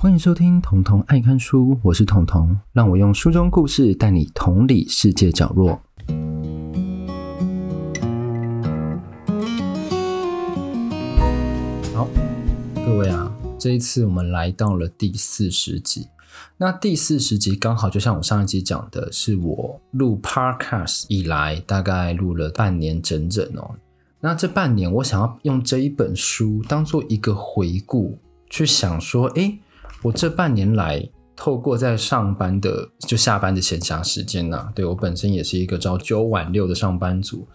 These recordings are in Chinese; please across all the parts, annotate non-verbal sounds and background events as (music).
欢迎收听《童童爱看书》，我是童童，让我用书中故事带你同理世界角落。好，各位啊，这一次我们来到了第四十集。那第四十集刚好就像我上一集讲的，是我录 Podcast 以来大概录了半年整整哦。那这半年，我想要用这一本书当做一个回顾，去想说，诶。我这半年来，透过在上班的就下班的闲暇时间呐、啊，对，我本身也是一个朝九晚六的上班族。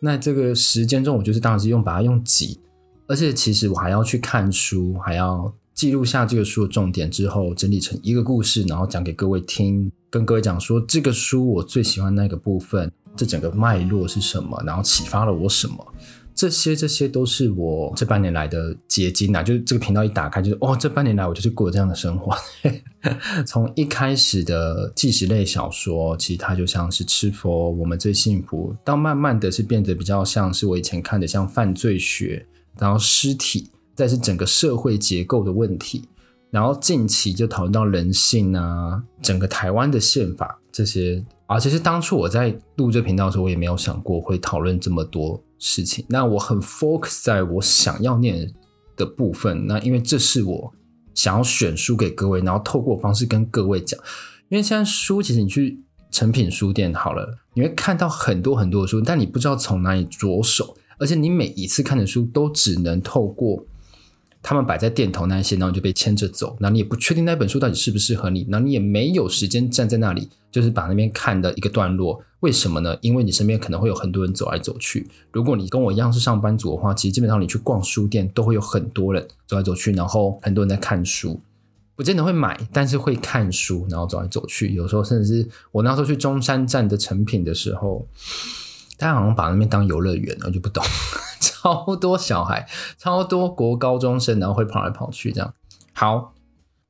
那这个时间中，我就是当时用把它用挤，而且其实我还要去看书，还要记录下这个书的重点之后，整理成一个故事，然后讲给各位听，跟各位讲说这个书我最喜欢那个部分，这整个脉络是什么，然后启发了我什么。这些这些都是我这半年来的结晶啊！就是这个频道一打开，就是哦，这半年来我就是过这样的生活。(laughs) 从一开始的纪实类小说，其实它就像是《吃佛》，我们最幸福，到慢慢的是变得比较像是我以前看的像犯罪学，然后尸体，再是整个社会结构的问题，然后近期就讨论到人性啊，整个台湾的宪法这些。啊，其实当初我在录这频道的时候，我也没有想过会讨论这么多事情。那我很 focus 在我想要念的部分。那因为这是我想要选书给各位，然后透过方式跟各位讲。因为现在书其实你去成品书店好了，你会看到很多很多的书，但你不知道从哪里着手，而且你每一次看的书都只能透过。他们摆在店头那些，然后就被牵着走，那你也不确定那本书到底适不适合你，那你也没有时间站在那里，就是把那边看的一个段落。为什么呢？因为你身边可能会有很多人走来走去。如果你跟我一样是上班族的话，其实基本上你去逛书店都会有很多人走来走去，然后很多人在看书，不见得会买，但是会看书，然后走来走去。有时候甚至是我那时候去中山站的诚品的时候。他好像把那边当游乐园，我就不懂。(laughs) 超多小孩，超多国高中生，然后会跑来跑去这样。好，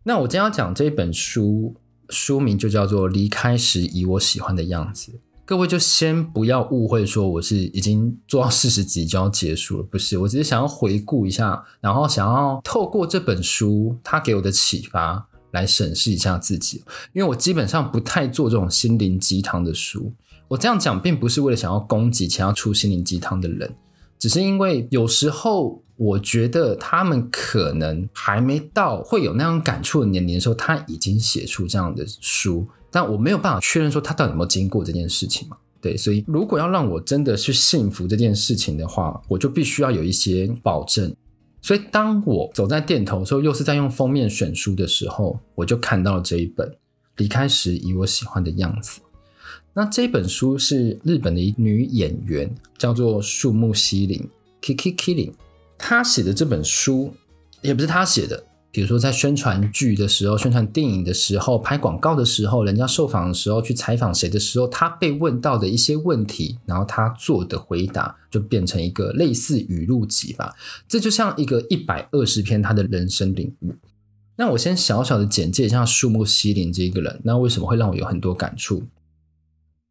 那我今天要讲这本书，书名就叫做《离开时以我喜欢的样子》。各位就先不要误会，说我是已经做到四十集就要结束了，不是？我只是想要回顾一下，然后想要透过这本书它给我的启发来审视一下自己，因为我基本上不太做这种心灵鸡汤的书。我这样讲并不是为了想要攻击想要出心灵鸡汤的人，只是因为有时候我觉得他们可能还没到会有那样感触的年龄的时候，他已经写出这样的书，但我没有办法确认说他到底有没有经过这件事情嘛？对，所以如果要让我真的去信服这件事情的话，我就必须要有一些保证。所以当我走在店头的时候，又是在用封面选书的时候，我就看到了这一本《离开时以我喜欢的样子》。那这本书是日本的一女演员，叫做树木希林 （Kiki Kiri）。她写的这本书也不是她写的，比如说在宣传剧的时候、宣传电影的时候、拍广告的时候、人家受访的时候、去采访谁的时候，她被问到的一些问题，然后她做的回答，就变成一个类似语录集吧。这就像一个一百二十篇她的人生领悟。那我先小小的简介一下树木希林这一个人，那为什么会让我有很多感触？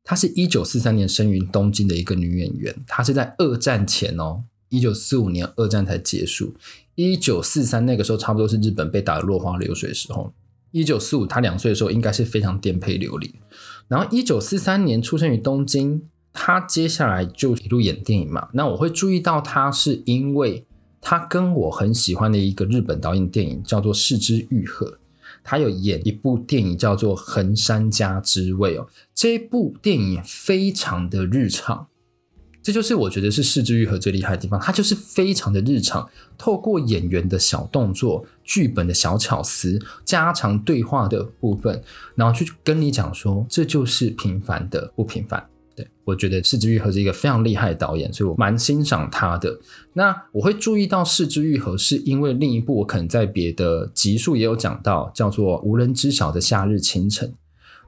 她是一九四三年生于东京的一个女演员，她是在二战前哦，一九四五年二战才结束，一九四三那个时候差不多是日本被打得落花流水的时候，一九四五她两岁的时候应该是非常颠沛流离，然后一九四三年出生于东京，她接下来就一路演电影嘛，那我会注意到她是因为她跟我很喜欢的一个日本导演电影叫做是枝裕和。他有演一部电影叫做《横山家之味》哦，这部电影非常的日常，这就是我觉得是是枝裕和最厉害的地方，它就是非常的日常，透过演员的小动作、剧本的小巧思、家常对话的部分，然后去跟你讲说，这就是平凡的不平凡。对，我觉得是枝裕和是一个非常厉害的导演，所以我蛮欣赏他的。那我会注意到是枝裕和，是因为另一部我可能在别的集数也有讲到，叫做《无人知晓的夏日清晨》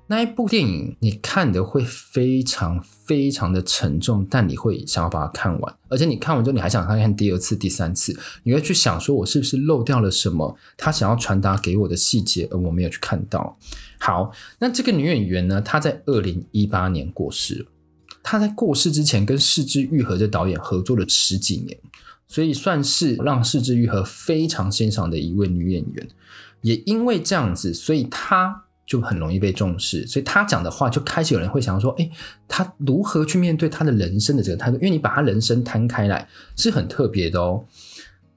那一部电影，你看的会非常非常的沉重，但你会想要把它看完，而且你看完之后，你还想看看第二次、第三次，你会去想说，我是不是漏掉了什么？他想要传达给我的细节，而我没有去看到。好，那这个女演员呢，她在二零一八年过世了。他在过世之前跟是枝裕和这导演合作了十几年，所以算是让是枝裕和非常欣赏的一位女演员。也因为这样子，所以她就很容易被重视。所以他讲的话，就开始有人会想说：哎，他如何去面对他的人生的这个态度？因为你把他人生摊开来，是很特别的哦。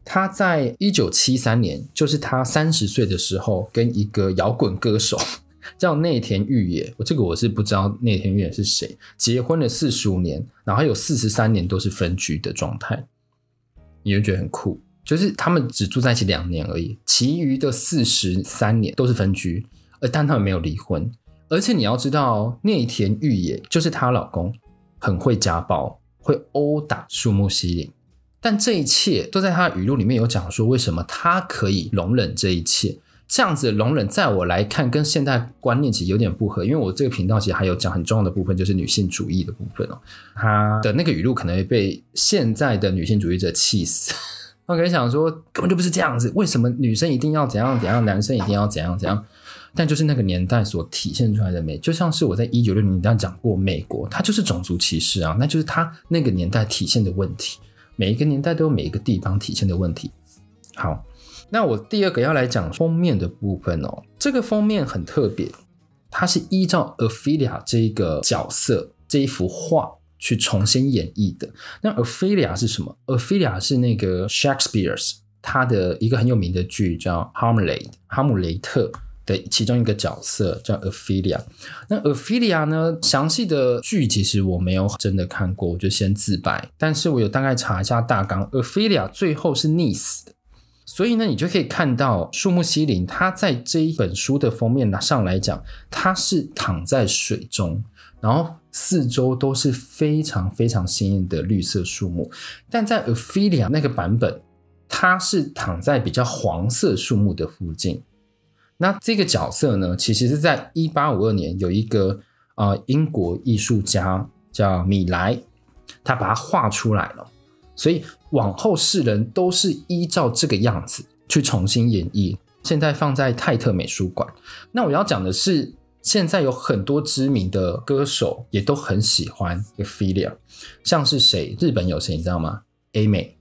他在一九七三年，就是他三十岁的时候，跟一个摇滚歌手叫内田裕也，我这个我是不知道内田裕也是谁，结婚了四十五年，然后有四十三年都是分居的状态，你就觉得很酷。就是他们只住在一起两年而已，其余的四十三年都是分居，而但他们没有离婚。而且你要知道，内田裕也就是她老公，很会家暴，会殴打树木希林。但这一切都在他的语录里面有讲说，为什么他可以容忍这一切？这样子容忍，在我来看，跟现代观念其实有点不合。因为我这个频道其实还有讲很重要的部分，就是女性主义的部分哦。他的那个语录可能会被现在的女性主义者气死。我可能想说，根本就不是这样子。为什么女生一定要怎样怎样，男生一定要怎样怎样？但就是那个年代所体现出来的美，就像是我在一九六零年代讲过，美国它就是种族歧视啊，那就是它那个年代体现的问题。每一个年代都有每一个地方体现的问题。好，那我第二个要来讲封面的部分哦。这个封面很特别，它是依照 Ophelia 这一个角色这一幅画。去重新演绎的。那 Ophelia 是什么？Ophelia 是那个 Shakespeare 他的一个很有名的剧叫《哈姆雷特》，哈姆雷特的其中一个角色叫 Ophelia。那 Ophelia 呢？详细的剧其实我没有真的看过，我就先自白。但是我有大概查一下大纲，Ophelia 最后是溺死的。所以呢，你就可以看到树木希林他在这一本书的封面拿上来讲，他是躺在水中。然后四周都是非常非常鲜艳的绿色树木，但在 Ophelia 那个版本，它是躺在比较黄色树木的附近。那这个角色呢，其实是在一八五二年有一个呃英国艺术家叫米莱，他把它画出来了。所以往后世人都是依照这个样子去重新演绎。现在放在泰特美术馆。那我要讲的是。现在有很多知名的歌手也都很喜欢 Ophelia，像是谁？日本有谁你知道吗？A 美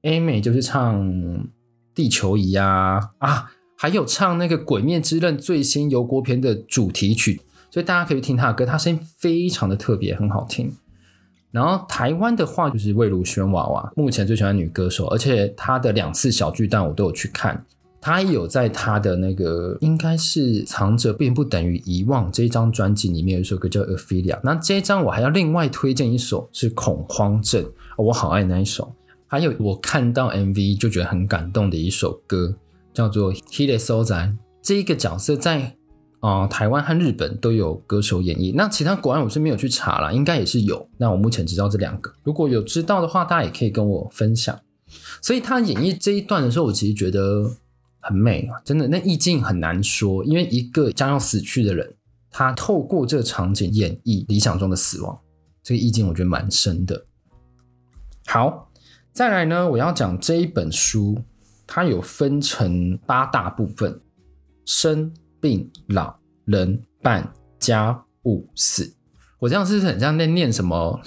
，A 美就是唱《地球仪》呀，啊，还有唱那个《鬼灭之刃》最新游郭篇的主题曲，所以大家可以听他的歌，他声音非常的特别，很好听。然后台湾的话就是魏如萱娃娃，目前最喜欢女歌手，而且她的两次小巨蛋我都有去看。他有在他的那个应该是藏着并不等于遗忘这一张专辑里面有一首歌叫 Ophelia，那这一张我还要另外推荐一首是恐慌症，我好爱那一首。还有我看到 MV 就觉得很感动的一首歌叫做 Hide Sozai，这一个角色在啊、台湾和日本都有歌手演绎，那其他国外我是没有去查啦，应该也是有。那我目前知道这两个，如果有知道的话，大家也可以跟我分享。所以他演绎这一段的时候，我其实觉得。很美啊，真的，那意境很难说，因为一个将要死去的人，他透过这个场景演绎理想中的死亡，这个意境我觉得蛮深的。好，再来呢，我要讲这一本书，它有分成八大部分：生、病、老、人、伴、家、物、死。(laughs) 我这样是不是很像在念什么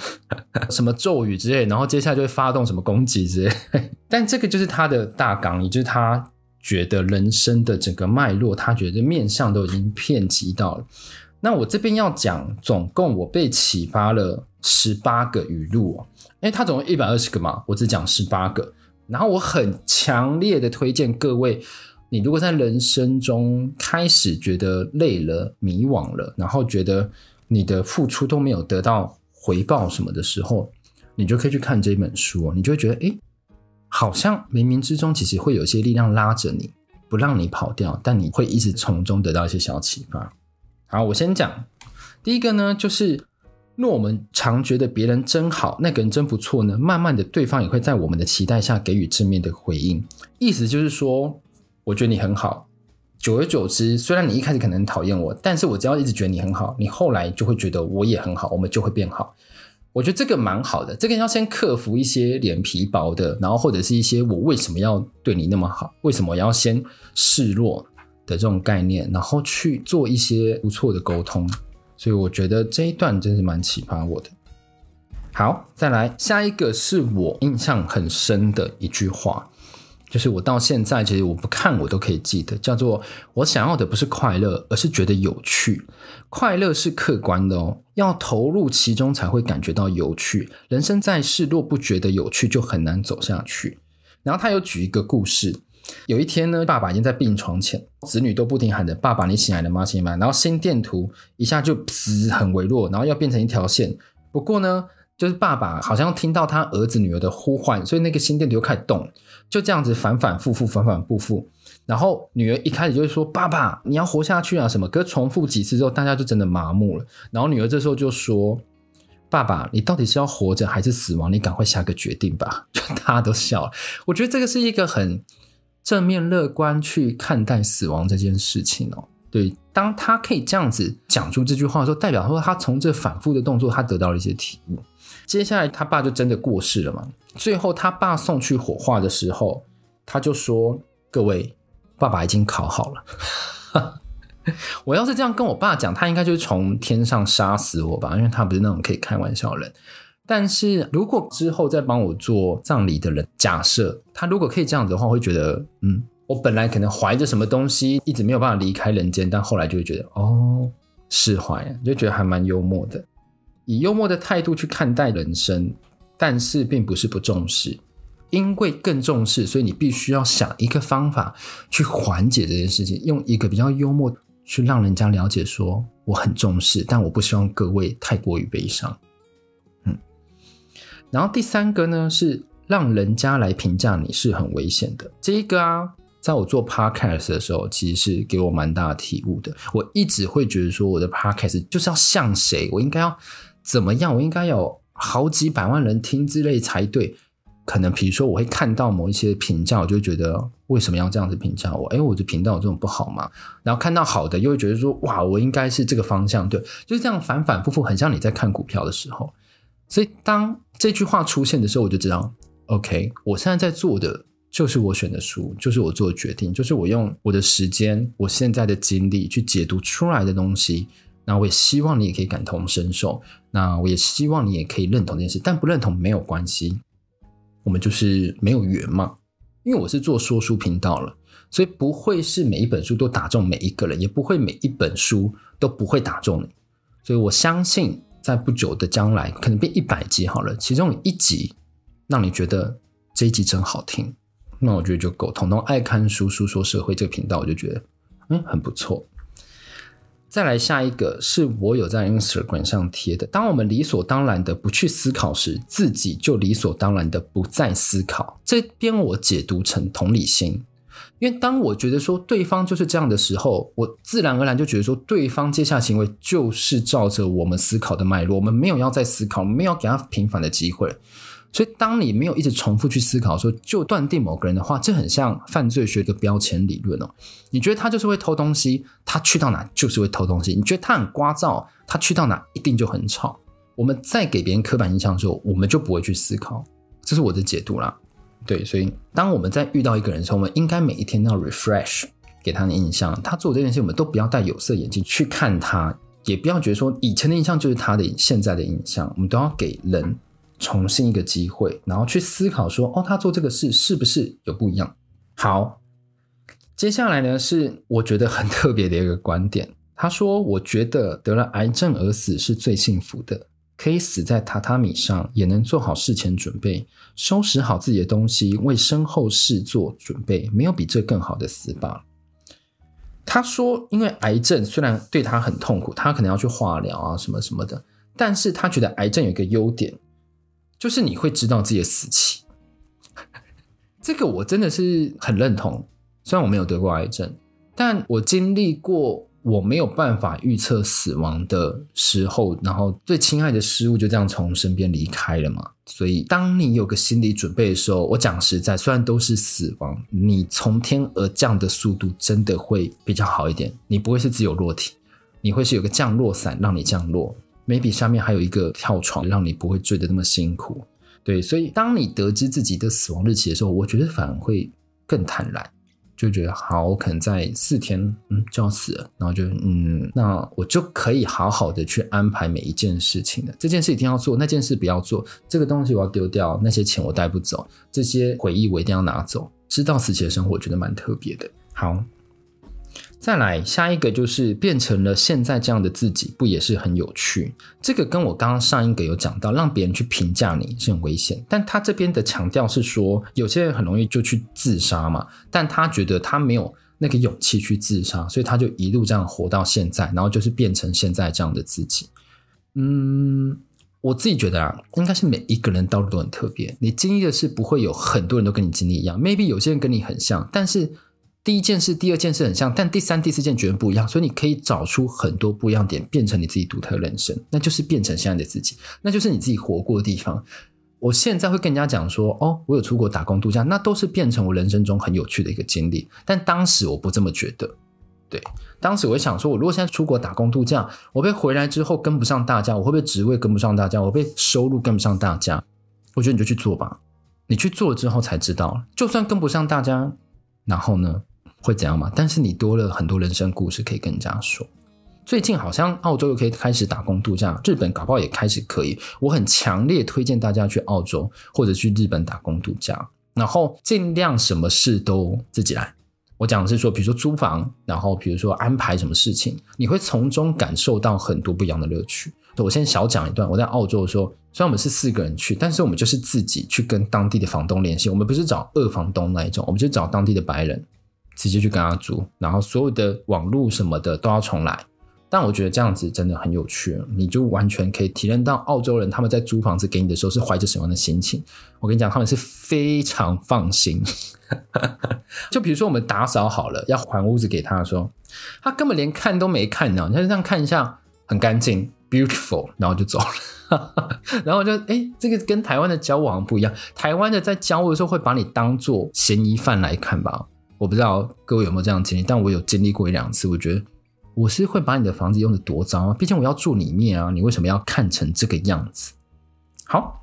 什么咒语之类，然后接下来就会发动什么攻击之类？(laughs) 但这个就是它的大纲，也就是它。觉得人生的整个脉络，他觉得面向都已经遍及到了。那我这边要讲，总共我被启发了十八个语录哦。因为，他总共一百二十个嘛，我只讲十八个。然后我很强烈的推荐各位，你如果在人生中开始觉得累了、迷惘了，然后觉得你的付出都没有得到回报什么的时候，你就可以去看这本书哦，你就会觉得诶。好像冥冥之中，其实会有一些力量拉着你，不让你跑掉，但你会一直从中得到一些小启发。好，我先讲第一个呢，就是若我们常觉得别人真好，那个人真不错呢，慢慢的对方也会在我们的期待下给予正面的回应。意思就是说，我觉得你很好，久而久之，虽然你一开始可能讨厌我，但是我只要一直觉得你很好，你后来就会觉得我也很好，我们就会变好。我觉得这个蛮好的，这个要先克服一些脸皮薄的，然后或者是一些我为什么要对你那么好，为什么要先示弱的这种概念，然后去做一些不错的沟通。所以我觉得这一段真是蛮启发我的。好，再来下一个是我印象很深的一句话，就是我到现在其实我不看我都可以记得，叫做我想要的不是快乐，而是觉得有趣。快乐是客观的哦，要投入其中才会感觉到有趣。人生在世，若不觉得有趣，就很难走下去。然后他有举一个故事，有一天呢，爸爸已经在病床前，子女都不停喊着：“爸爸，你醒来了吗？醒来。”然后心电图一下就噗很微弱，然后要变成一条线。不过呢。就是爸爸好像听到他儿子女儿的呼唤，所以那个心电图就开始动，就这样子反反复复，反反复复。然后女儿一开始就会说：“爸爸，你要活下去啊！”什么？可是重复几次之后，大家就真的麻木了。然后女儿这时候就说：“爸爸，你到底是要活着还是死亡？你赶快下个决定吧！” (laughs) 就大家都笑了。我觉得这个是一个很正面乐观去看待死亡这件事情哦。对，当他可以这样子讲出这句话的时候，代表说他从这反复的动作，他得到了一些体悟。接下来他爸就真的过世了嘛。最后他爸送去火化的时候，他就说：“各位，爸爸已经考好了。(laughs) ”我要是这样跟我爸讲，他应该就是从天上杀死我吧，因为他不是那种可以开玩笑的人。但是如果之后再帮我做葬礼的人，假设他如果可以这样子的话，会觉得，嗯，我本来可能怀着什么东西，一直没有办法离开人间，但后来就会觉得，哦，释怀，就觉得还蛮幽默的。以幽默的态度去看待人生，但是并不是不重视，因为更重视，所以你必须要想一个方法去缓解这件事情，用一个比较幽默去让人家了解说我很重视，但我不希望各位太过于悲伤。嗯，然后第三个呢是让人家来评价你是很危险的，这一个啊。在我做 podcast 的时候，其实是给我蛮大的体悟的。我一直会觉得说，我的 podcast 就是要像谁，我应该要怎么样，我应该有好几百万人听之类才对。可能比如说，我会看到某一些评价，我就觉得为什么要这样子评价我？诶，我的频道有这种不好吗？然后看到好的，又会觉得说，哇，我应该是这个方向，对，就是这样反反复复，很像你在看股票的时候。所以当这句话出现的时候，我就知道，OK，我现在在做的。就是我选的书，就是我做的决定，就是我用我的时间、我现在的精力去解读出来的东西。那我也希望你也可以感同身受，那我也希望你也可以认同这件事，但不认同没有关系，我们就是没有缘嘛。因为我是做说书频道了，所以不会是每一本书都打中每一个人，也不会每一本书都不会打中你。所以我相信，在不久的将来，可能变一百集好了，其中有一集让你觉得这一集真好听。那我觉得就够。彤彤爱看书，书说社会这个频道，我就觉得嗯很不错。再来下一个是我有在 Instagram 上贴的。当我们理所当然的不去思考时，自己就理所当然的不再思考。这边我解读成同理心，因为当我觉得说对方就是这样的时候，我自然而然就觉得说对方接下来行为就是照着我们思考的脉络，我们没有要再思考，没有给他平反的机会。所以，当你没有一直重复去思考说，就断定某个人的话，这很像犯罪学的标签理论哦。你觉得他就是会偷东西，他去到哪就是会偷东西。你觉得他很聒噪，他去到哪一定就很吵。我们在给别人刻板印象的时候，我们就不会去思考。这是我的解读啦。对，所以当我们在遇到一个人的时候，我们应该每一天都要 refresh 给他的印象。他做这件事，我们都不要戴有色眼镜去看他，也不要觉得说以前的印象就是他的现在的印象。我们都要给人。重新一个机会，然后去思考说，哦，他做这个事是不是有不一样？好，接下来呢是我觉得很特别的一个观点。他说，我觉得得了癌症而死是最幸福的，可以死在榻榻米上，也能做好事前准备，收拾好自己的东西，为身后事做准备，没有比这更好的死法。他说，因为癌症虽然对他很痛苦，他可能要去化疗啊什么什么的，但是他觉得癌症有一个优点。就是你会知道自己的死期，(laughs) 这个我真的是很认同。虽然我没有得过癌症，但我经历过我没有办法预测死亡的时候，然后最亲爱的事物就这样从身边离开了嘛。所以当你有个心理准备的时候，我讲实在，虽然都是死亡，你从天而降的速度真的会比较好一点。你不会是自由落体，你会是有个降落伞让你降落。Maybe 下面还有一个跳床，让你不会坠得那么辛苦。对，所以当你得知自己的死亡日期的时候，我觉得反而会更坦然，就觉得好，我可能在四天，嗯，就要死了，然后就嗯，那我就可以好好的去安排每一件事情了。这件事一定要做，那件事不要做，这个东西我要丢掉，那些钱我带不走，这些回忆我一定要拿走。知道死前的生活，我觉得蛮特别的。好。再来下一个就是变成了现在这样的自己，不也是很有趣？这个跟我刚刚上一个有讲到，让别人去评价你是很危险。但他这边的强调是说，有些人很容易就去自杀嘛，但他觉得他没有那个勇气去自杀，所以他就一路这样活到现在，然后就是变成现在这样的自己。嗯，我自己觉得啊，应该是每一个人道路都很特别，你经历的是不会有很多人都跟你经历一样，maybe 有些人跟你很像，但是。第一件事、第二件事很像，但第三、第四件绝对不一样，所以你可以找出很多不一样点，变成你自己独特人生，那就是变成现在的自己，那就是你自己活过的地方。我现在会跟人家讲说，哦，我有出国打工度假，那都是变成我人生中很有趣的一个经历。但当时我不这么觉得，对，当时我会想说，我如果现在出国打工度假，我被回来之后跟不上大家，我会不会职位跟不上大家，我被收入跟不上大家？我觉得你就去做吧，你去做了之后才知道，就算跟不上大家，然后呢？会怎样吗？但是你多了很多人生故事可以跟人家说。最近好像澳洲又可以开始打工度假，日本搞不好也开始可以。我很强烈推荐大家去澳洲或者去日本打工度假，然后尽量什么事都自己来。我讲的是说，比如说租房，然后比如说安排什么事情，你会从中感受到很多不一样的乐趣。我先小讲一段，我在澳洲的时候，虽然我们是四个人去，但是我们就是自己去跟当地的房东联系，我们不是找二房东那一种，我们就找当地的白人。直接去跟他租，然后所有的网络什么的都要重来。但我觉得这样子真的很有趣，你就完全可以体验到澳洲人他们在租房子给你的时候是怀着什么样的心情。我跟你讲，他们是非常放心。(laughs) 就比如说我们打扫好了要还屋子给他的时候，他根本连看都没看呢，他就这样看一下，很干净，beautiful，然后就走了。(laughs) 然后就哎，这个跟台湾的交往不一样，台湾的在交往的时候会把你当做嫌疑犯来看吧。我不知道各位有没有这样经历，但我有经历过一两次。我觉得我是会把你的房子用的多脏啊，毕竟我要住里面啊，你为什么要看成这个样子？好。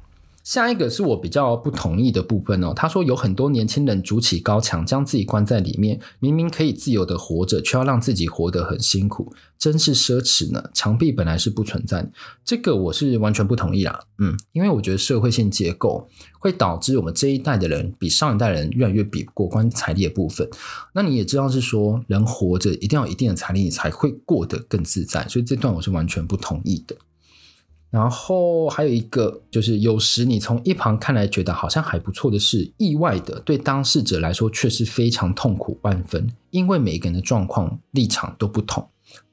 下一个是我比较不同意的部分哦。他说有很多年轻人筑起高墙，将自己关在里面，明明可以自由的活着，却要让自己活得很辛苦，真是奢侈呢。墙壁本来是不存在，这个我是完全不同意啦。嗯，因为我觉得社会性结构会导致我们这一代的人比上一代人越来越比不过关于财力的部分。那你也知道是说，人活着一定要有一定的财力，你才会过得更自在。所以这段我是完全不同意的。然后还有一个就是，有时你从一旁看来觉得好像还不错的事，意外的对当事者来说却是非常痛苦万分，因为每个人的状况立场都不同。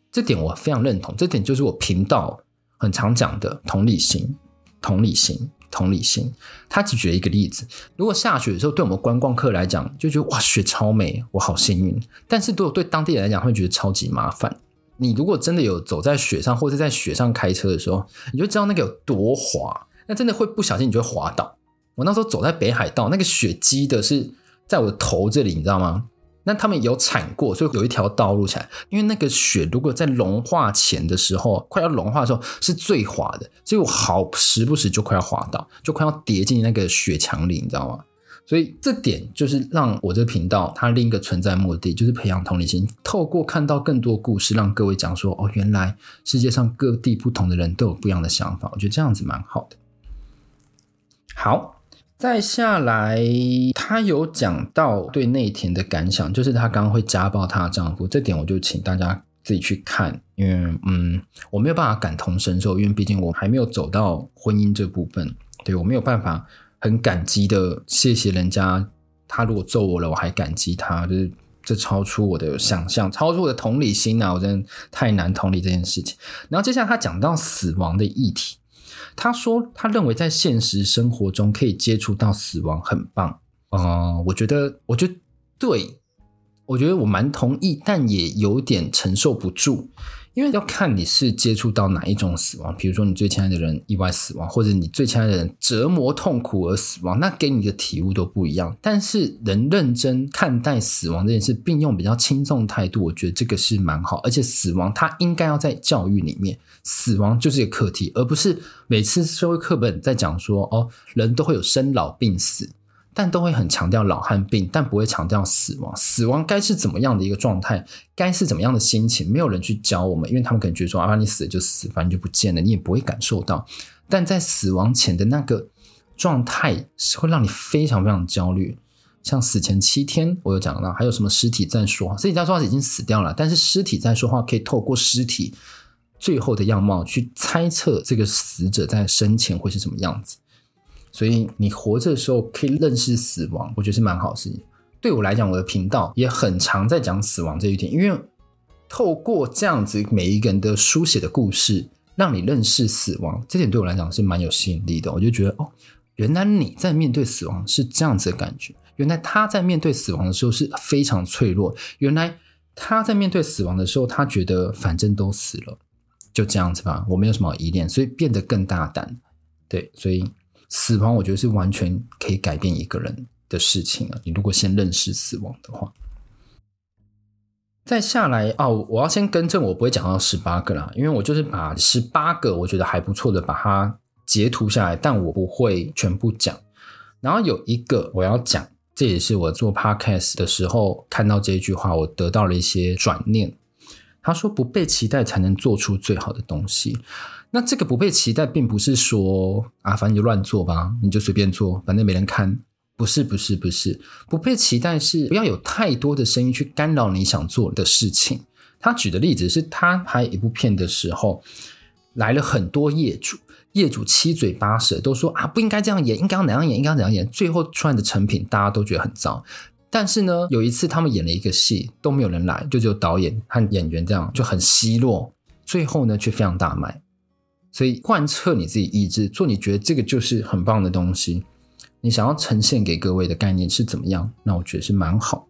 这点我非常认同，这点就是我频道很常讲的同理心、同理心、同理心。他只举了一个例子，如果下雪的时候，对我们观光客来讲就觉得哇，雪超美，我好幸运，但是对我对当地人来讲会觉得超级麻烦。你如果真的有走在雪上，或者在雪上开车的时候，你就知道那个有多滑。那真的会不小心，你就会滑倒。我那时候走在北海道，那个雪积的是在我的头这里，你知道吗？那他们有铲过，所以有一条道路起来。因为那个雪如果在融化前的时候，快要融化的时候是最滑的，所以我好时不时就快要滑倒，就快要跌进那个雪墙里，你知道吗？所以这点就是让我这个频道它另一个存在目的，就是培养同理心，透过看到更多故事，让各位讲说哦，原来世界上各地不同的人都有不一样的想法，我觉得这样子蛮好的。好，再下来，他有讲到对内田的感想，就是他刚刚会家暴他的丈夫，这点我就请大家自己去看，因为嗯，我没有办法感同身受，因为毕竟我还没有走到婚姻这部分，对，我没有办法。很感激的，谢谢人家。他如果揍我了，我还感激他，就是这超出我的想象，超出我的同理心啊！我真的太难同理这件事情。然后接下来他讲到死亡的议题，他说他认为在现实生活中可以接触到死亡很棒。嗯、我觉得，我觉得对，我觉得我蛮同意，但也有点承受不住。因为要看你是接触到哪一种死亡，比如说你最亲爱的人意外死亡，或者你最亲爱的人折磨痛苦而死亡，那给你的体悟都不一样。但是能认真看待死亡这件事，并用比较轻松的态度，我觉得这个是蛮好。而且死亡它应该要在教育里面，死亡就是一个课题，而不是每次社会课本在讲说哦，人都会有生老病死。但都会很强调老和病，但不会强调死亡。死亡该是怎么样的一个状态？该是怎么样的心情？没有人去教我们，因为他们可能觉得说啊，你死了就死，反正就不见了，你也不会感受到。但在死亡前的那个状态，是会让你非常非常焦虑。像死前七天，我有讲到，还有什么尸体在说话？尸体在说话已经死掉了，但是尸体在说话可以透过尸体最后的样貌去猜测这个死者在生前会是什么样子。所以你活着的时候可以认识死亡，我觉得是蛮好的事情。对我来讲，我的频道也很常在讲死亡这一点，因为透过这样子每一个人的书写的故事，让你认识死亡，这点对我来讲是蛮有吸引力的。我就觉得哦，原来你在面对死亡是这样子的感觉，原来他在面对死亡的时候是非常脆弱，原来他在面对死亡的时候，他觉得反正都死了，就这样子吧，我没有什么依恋，所以变得更大胆。对，所以死亡我觉得是完全可以改变一个人的事情啊，你如果先认识死亡的话，再下来哦，我要先更正，我不会讲到十八个啦，因为我就是把十八个我觉得还不错的把它截图下来，但我不会全部讲。然后有一个我要讲，这也是我做 podcast 的时候看到这句话，我得到了一些转念。他说：“不被期待才能做出最好的东西。”那这个不被期待，并不是说啊，反正你就乱做吧，你就随便做，反正没人看。不是不是不是，不被期待是不要有太多的声音去干扰你想做的事情。他举的例子是他拍一部片的时候，来了很多业主，业主七嘴八舌都说啊，不应该这样演，应该要哪样演，应该要怎样演，最后出来的成品大家都觉得很糟。但是呢，有一次他们演了一个戏，都没有人来，就只有导演和演员这样就很奚落，最后呢却非常大卖。所以贯彻你自己意志，做你觉得这个就是很棒的东西。你想要呈现给各位的概念是怎么样？那我觉得是蛮好。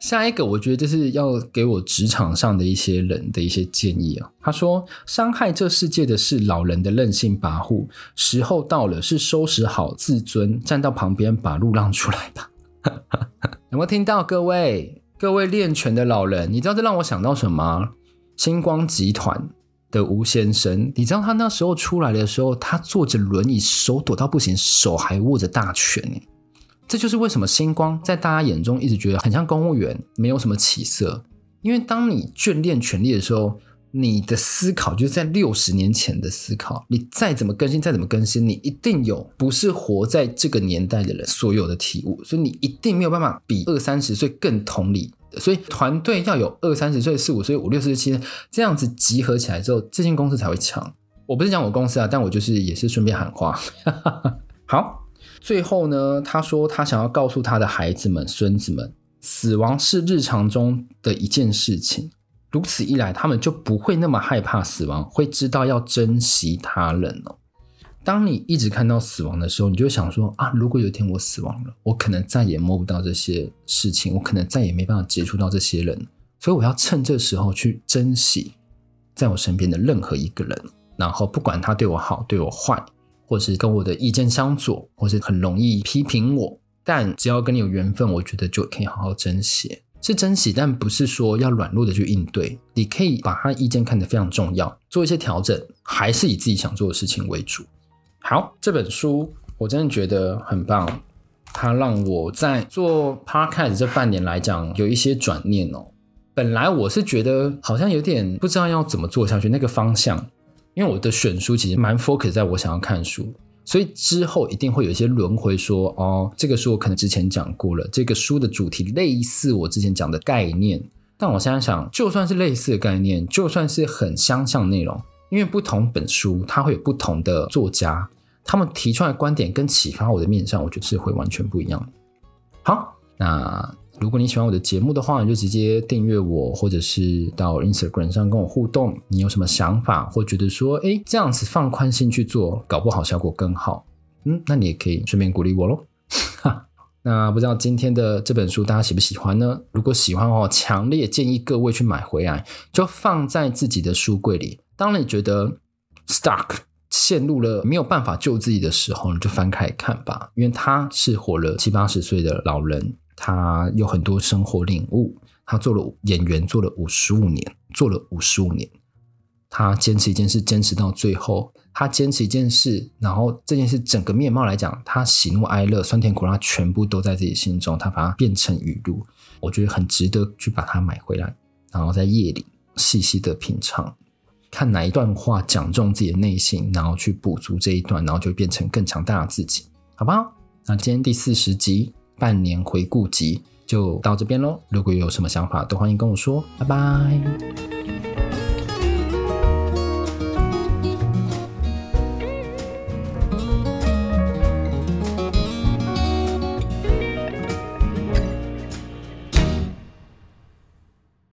下一个，我觉得就是要给我职场上的一些人的一些建议啊。他说：“伤害这世界的是老人的任性跋扈，时候到了，是收拾好自尊，站到旁边把路让出来吧。(laughs) ”有没有听到各位？各位练拳的老人，你知道这让我想到什么？星光集团。的吴先生，你知道他那时候出来的时候，他坐着轮椅，手抖到不行，手还握着大权呢。这就是为什么星光在大家眼中一直觉得很像公务员，没有什么起色。因为当你眷恋权力的时候，你的思考就是在六十年前的思考。你再怎么更新，再怎么更新，你一定有不是活在这个年代的人所有的体悟，所以你一定没有办法比二三十岁更同理。所以团队要有二三十岁、四五岁、五六十七这样子集合起来之后，这间公司才会强。我不是讲我公司啊，但我就是也是顺便喊话。(laughs) 好，最后呢，他说他想要告诉他的孩子们、孙子们，死亡是日常中的一件事情。如此一来，他们就不会那么害怕死亡，会知道要珍惜他人哦。当你一直看到死亡的时候，你就想说啊，如果有一天我死亡了，我可能再也摸不到这些事情，我可能再也没办法接触到这些人，所以我要趁这时候去珍惜在我身边的任何一个人，然后不管他对我好对我坏，或是跟我的意见相左，或是很容易批评我，但只要跟你有缘分，我觉得就可以好好珍惜，是珍惜，但不是说要软弱的去应对，你可以把他意见看得非常重要，做一些调整，还是以自己想做的事情为主。好，这本书我真的觉得很棒，它让我在做 podcast 这半年来讲有一些转念哦。本来我是觉得好像有点不知道要怎么做下去那个方向，因为我的选书其实蛮 focus 在我想要看书，所以之后一定会有一些轮回说哦，这个书我可能之前讲过了，这个书的主题类似我之前讲的概念，但我现在想，就算是类似的概念，就算是很相像内容。因为不同本书，它会有不同的作家，他们提出来的观点跟启发我的面向，我觉得是会完全不一样。好，那如果你喜欢我的节目的话，你就直接订阅我，或者是到 Instagram 上跟我互动。你有什么想法，或觉得说，哎，这样子放宽心去做，搞不好效果更好。嗯，那你也可以顺便鼓励我喽。(laughs) 那不知道今天的这本书大家喜不喜欢呢？如果喜欢的话，强烈建议各位去买回来，就放在自己的书柜里。当你觉得 stuck 陷入了没有办法救自己的时候，你就翻开看吧，因为他是活了七八十岁的老人，他有很多生活领悟。他做了演员，做了五十五年，做了五十五年，他坚持一件事，坚持到最后。他坚持一件事，然后这件事整个面貌来讲，他喜怒哀乐、酸甜苦辣，全部都在自己心中。他把它变成语录，我觉得很值得去把它买回来，然后在夜里细细的品尝。看哪一段话讲中自己的内心，然后去补足这一段，然后就变成更强大的自己，好不好？那今天第四十集半年回顾集就到这边喽。如果有什么想法，都欢迎跟我说。拜拜。